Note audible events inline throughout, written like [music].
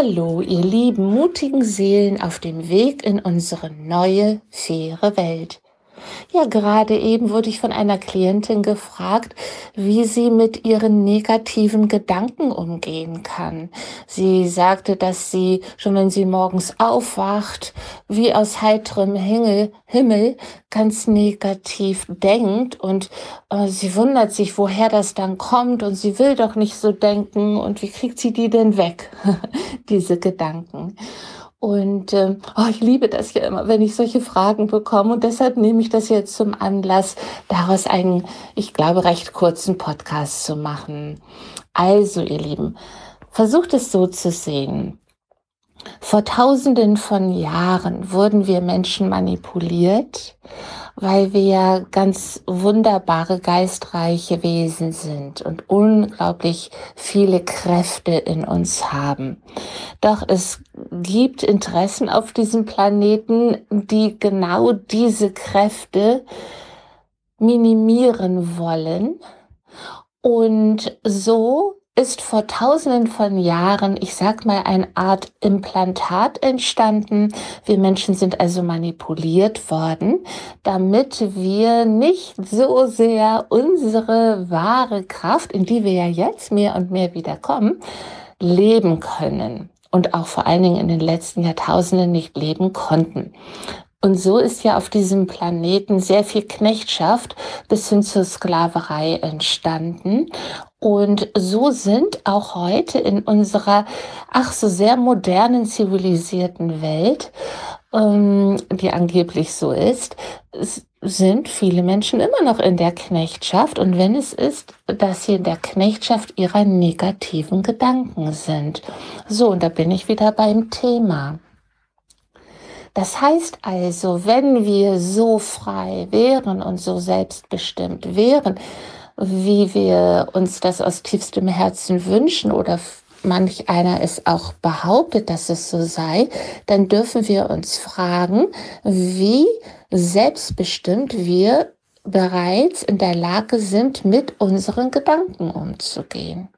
Hallo, ihr lieben mutigen Seelen auf dem Weg in unsere neue, faire Welt. Ja, gerade eben wurde ich von einer Klientin gefragt, wie sie mit ihren negativen Gedanken umgehen kann. Sie sagte, dass sie schon wenn sie morgens aufwacht, wie aus heiterem Himmel, ganz negativ denkt und äh, sie wundert sich, woher das dann kommt und sie will doch nicht so denken und wie kriegt sie die denn weg, [laughs] diese Gedanken. Und äh, oh, ich liebe das ja immer, wenn ich solche Fragen bekomme. Und deshalb nehme ich das jetzt zum Anlass, daraus einen, ich glaube, recht kurzen Podcast zu machen. Also, ihr Lieben, versucht es so zu sehen. Vor tausenden von Jahren wurden wir Menschen manipuliert, weil wir ganz wunderbare, geistreiche Wesen sind und unglaublich viele Kräfte in uns haben. Doch es gibt Interessen auf diesem Planeten, die genau diese Kräfte minimieren wollen. Und so ist vor tausenden von Jahren, ich sag mal, eine Art Implantat entstanden. Wir Menschen sind also manipuliert worden, damit wir nicht so sehr unsere wahre Kraft, in die wir ja jetzt mehr und mehr wieder kommen, leben können und auch vor allen Dingen in den letzten Jahrtausenden nicht leben konnten. Und so ist ja auf diesem Planeten sehr viel Knechtschaft bis hin zur Sklaverei entstanden. Und so sind auch heute in unserer, ach so sehr modernen, zivilisierten Welt, ähm, die angeblich so ist, sind viele Menschen immer noch in der Knechtschaft. Und wenn es ist, dass sie in der Knechtschaft ihrer negativen Gedanken sind. So, und da bin ich wieder beim Thema. Das heißt also, wenn wir so frei wären und so selbstbestimmt wären, wie wir uns das aus tiefstem Herzen wünschen oder manch einer es auch behauptet, dass es so sei, dann dürfen wir uns fragen, wie selbstbestimmt wir bereits in der Lage sind, mit unseren Gedanken umzugehen.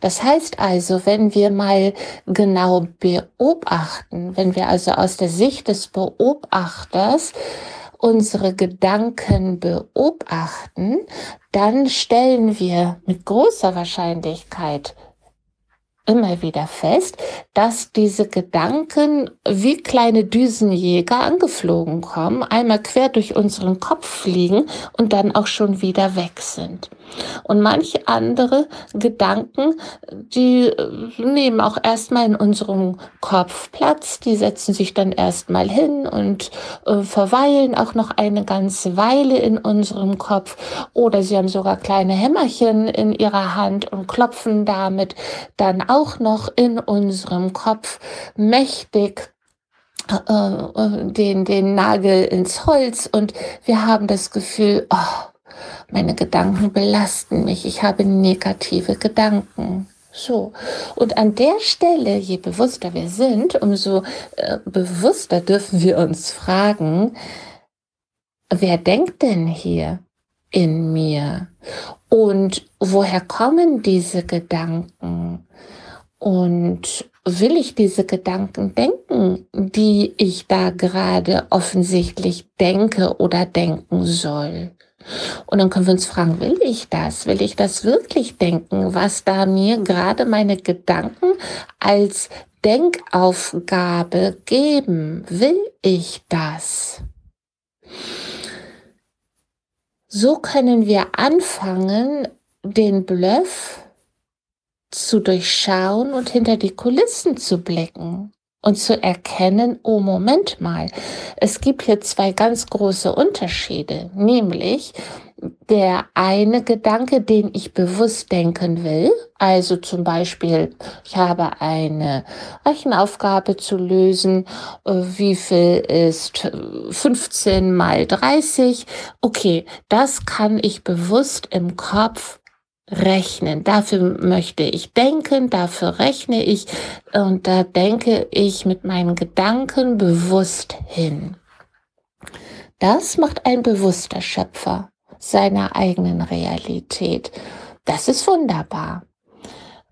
Das heißt also, wenn wir mal genau beobachten, wenn wir also aus der Sicht des Beobachters unsere Gedanken beobachten, dann stellen wir mit großer Wahrscheinlichkeit immer wieder fest, dass diese Gedanken wie kleine Düsenjäger angeflogen kommen, einmal quer durch unseren Kopf fliegen und dann auch schon wieder weg sind. Und manche andere Gedanken, die äh, nehmen auch erstmal in unserem Kopf Platz, die setzen sich dann erstmal hin und äh, verweilen auch noch eine ganze Weile in unserem Kopf. Oder sie haben sogar kleine Hämmerchen in ihrer Hand und klopfen damit dann auch noch in unserem Kopf mächtig äh, äh den, den Nagel ins Holz und wir haben das Gefühl, oh, meine Gedanken belasten mich. Ich habe negative Gedanken. So. Und an der Stelle, je bewusster wir sind, umso äh, bewusster dürfen wir uns fragen, wer denkt denn hier in mir? Und woher kommen diese Gedanken? Und will ich diese Gedanken denken, die ich da gerade offensichtlich denke oder denken soll? Und dann können wir uns fragen, will ich das? Will ich das wirklich denken, was da mir gerade meine Gedanken als Denkaufgabe geben? Will ich das? So können wir anfangen, den Bluff zu durchschauen und hinter die Kulissen zu blicken und zu erkennen, oh Moment mal, es gibt hier zwei ganz große Unterschiede, nämlich der eine Gedanke, den ich bewusst denken will, also zum Beispiel, ich habe eine Rechenaufgabe zu lösen, äh, wie viel ist 15 mal 30, okay, das kann ich bewusst im Kopf rechnen. Dafür möchte ich denken, dafür rechne ich und da denke ich mit meinen Gedanken bewusst hin. Das macht ein bewusster Schöpfer seiner eigenen Realität. Das ist wunderbar.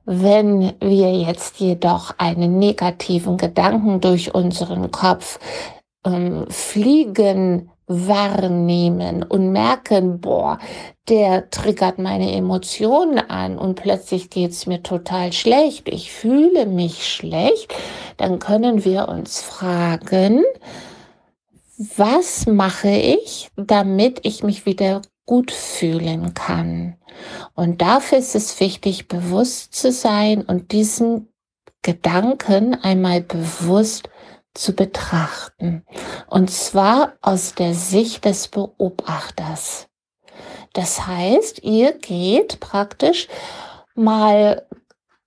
Wenn wir jetzt jedoch einen negativen Gedanken durch unseren Kopf ähm, fliegen wahrnehmen und merken, boah, der triggert meine Emotionen an und plötzlich geht's mir total schlecht, ich fühle mich schlecht, dann können wir uns fragen, was mache ich, damit ich mich wieder gut fühlen kann? Und dafür ist es wichtig, bewusst zu sein und diesen Gedanken einmal bewusst zu betrachten. Und zwar aus der Sicht des Beobachters. Das heißt, ihr geht praktisch mal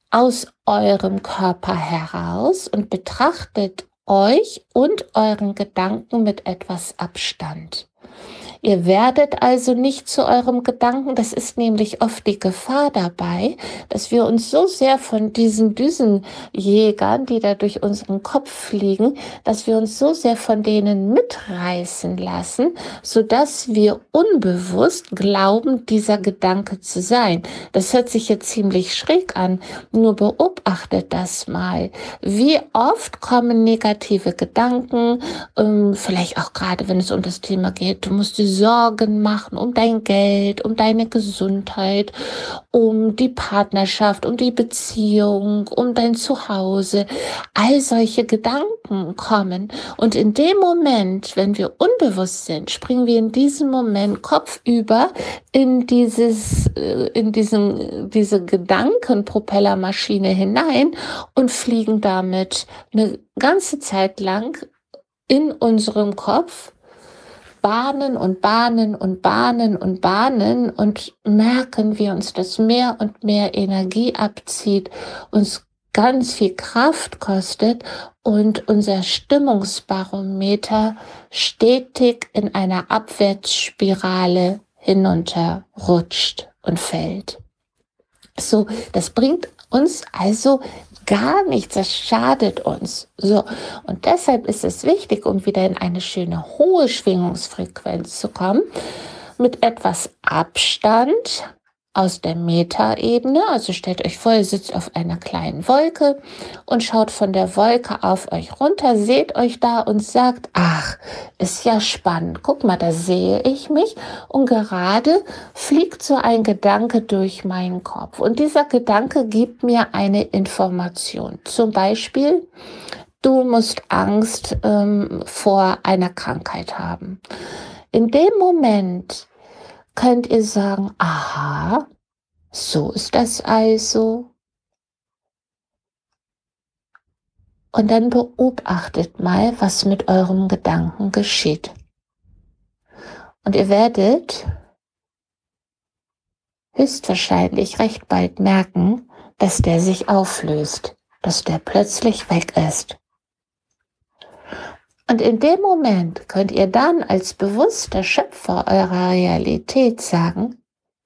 aus eurem Körper heraus und betrachtet euch und euren Gedanken mit etwas Abstand. Ihr werdet also nicht zu eurem Gedanken, das ist nämlich oft die Gefahr dabei, dass wir uns so sehr von diesen Düsenjägern, die da durch unseren Kopf fliegen, dass wir uns so sehr von denen mitreißen lassen, so dass wir unbewusst glauben, dieser Gedanke zu sein. Das hört sich jetzt ziemlich schräg an, nur beobachtet das mal. Wie oft kommen negative Gedanken, ähm, vielleicht auch gerade, wenn es um das Thema geht, du musst die Sorgen machen um dein Geld, um deine Gesundheit, um die Partnerschaft, um die Beziehung, um dein Zuhause. All solche Gedanken kommen. Und in dem Moment, wenn wir unbewusst sind, springen wir in diesem Moment kopfüber in dieses, äh, in diesen, diese Gedankenpropellermaschine hinein und fliegen damit eine ganze Zeit lang in unserem Kopf bahnen und bahnen und bahnen und bahnen und merken, wie uns das mehr und mehr Energie abzieht, uns ganz viel Kraft kostet und unser Stimmungsbarometer stetig in einer Abwärtsspirale hinunterrutscht und fällt. So, das bringt uns also gar nichts, das schadet uns. So, und deshalb ist es wichtig, um wieder in eine schöne hohe Schwingungsfrequenz zu kommen, mit etwas Abstand aus der Metaebene. Also stellt euch vor, ihr sitzt auf einer kleinen Wolke und schaut von der Wolke auf euch runter, seht euch da und sagt, ach, ist ja spannend. Guck mal, da sehe ich mich und gerade fliegt so ein Gedanke durch meinen Kopf. Und dieser Gedanke gibt mir eine Information. Zum Beispiel, du musst Angst ähm, vor einer Krankheit haben. In dem Moment, könnt ihr sagen, aha, so ist das also. Und dann beobachtet mal, was mit eurem Gedanken geschieht. Und ihr werdet höchstwahrscheinlich recht bald merken, dass der sich auflöst, dass der plötzlich weg ist. Und in dem Moment könnt ihr dann als bewusster Schöpfer eurer Realität sagen,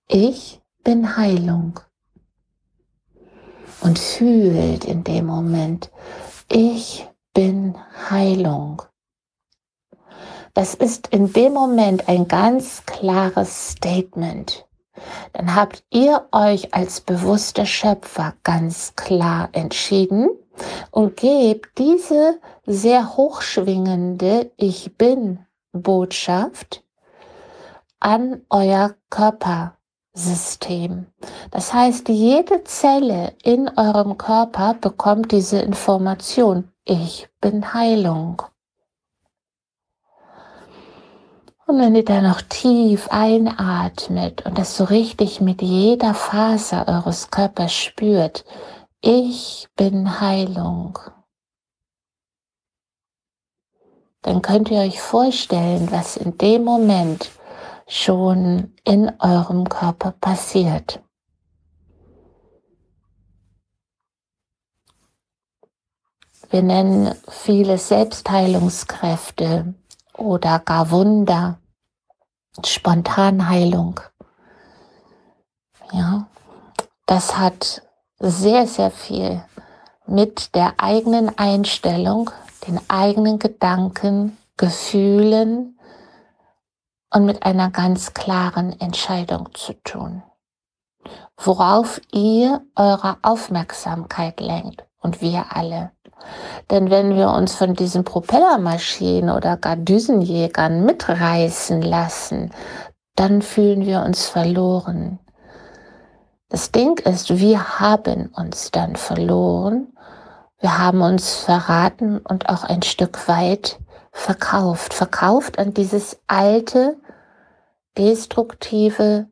ich bin Heilung. Und fühlt in dem Moment, ich bin Heilung. Das ist in dem Moment ein ganz klares Statement. Dann habt ihr euch als bewusster Schöpfer ganz klar entschieden, und gebt diese sehr hochschwingende Ich bin Botschaft an euer Körpersystem. Das heißt, jede Zelle in eurem Körper bekommt diese Information. Ich bin Heilung. Und wenn ihr da noch tief einatmet und das so richtig mit jeder Faser eures Körpers spürt, ich bin Heilung. Dann könnt ihr euch vorstellen, was in dem Moment schon in eurem Körper passiert. Wir nennen viele Selbstheilungskräfte oder gar Wunder, Spontanheilung. Ja, das hat sehr, sehr viel mit der eigenen Einstellung, den eigenen Gedanken, Gefühlen und mit einer ganz klaren Entscheidung zu tun. worauf ihr eure Aufmerksamkeit lenkt und wir alle. Denn wenn wir uns von diesen Propellermaschinen oder gar Düsenjägern mitreißen lassen, dann fühlen wir uns verloren. Das Ding ist, wir haben uns dann verloren, wir haben uns verraten und auch ein Stück weit verkauft, verkauft an dieses alte, destruktive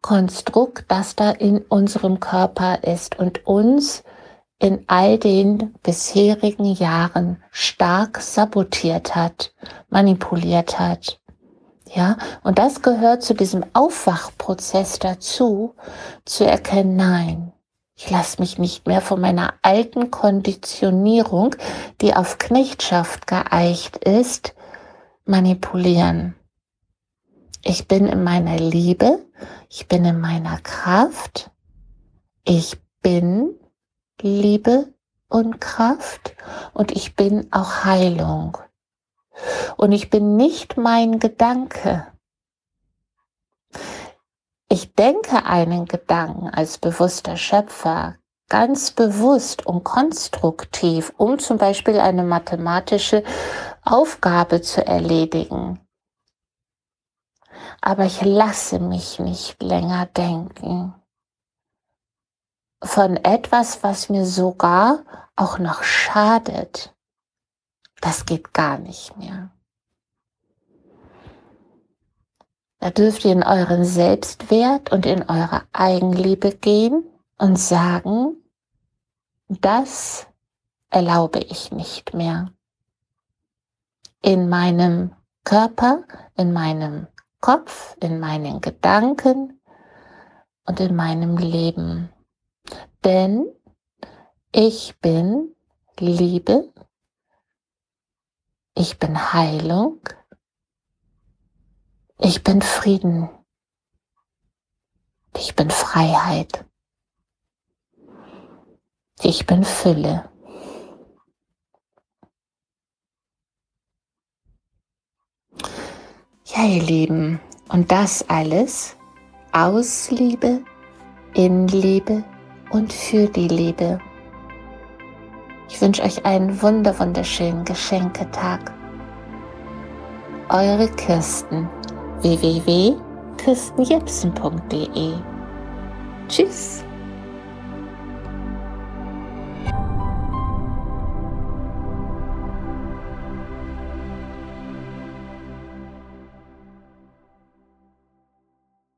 Konstrukt, das da in unserem Körper ist und uns in all den bisherigen Jahren stark sabotiert hat, manipuliert hat. Ja, und das gehört zu diesem Aufwachprozess dazu, zu erkennen, nein, ich lasse mich nicht mehr von meiner alten Konditionierung, die auf Knechtschaft geeicht ist, manipulieren. Ich bin in meiner Liebe, ich bin in meiner Kraft, ich bin Liebe und Kraft und ich bin auch Heilung. Und ich bin nicht mein Gedanke. Ich denke einen Gedanken als bewusster Schöpfer ganz bewusst und konstruktiv, um zum Beispiel eine mathematische Aufgabe zu erledigen. Aber ich lasse mich nicht länger denken von etwas, was mir sogar auch noch schadet. Das geht gar nicht mehr. Da dürft ihr in euren Selbstwert und in eure Eigenliebe gehen und sagen, das erlaube ich nicht mehr. In meinem Körper, in meinem Kopf, in meinen Gedanken und in meinem Leben. Denn ich bin Liebe, ich bin Heilung, ich bin Frieden, ich bin Freiheit, ich bin Fülle. Ja, ihr Lieben, und das alles aus Liebe, in Liebe und für die Liebe. Ich wünsche euch einen wunder wunderschönen Geschenketag. Eure Kirsten www.kirstenjepsen.de Tschüss.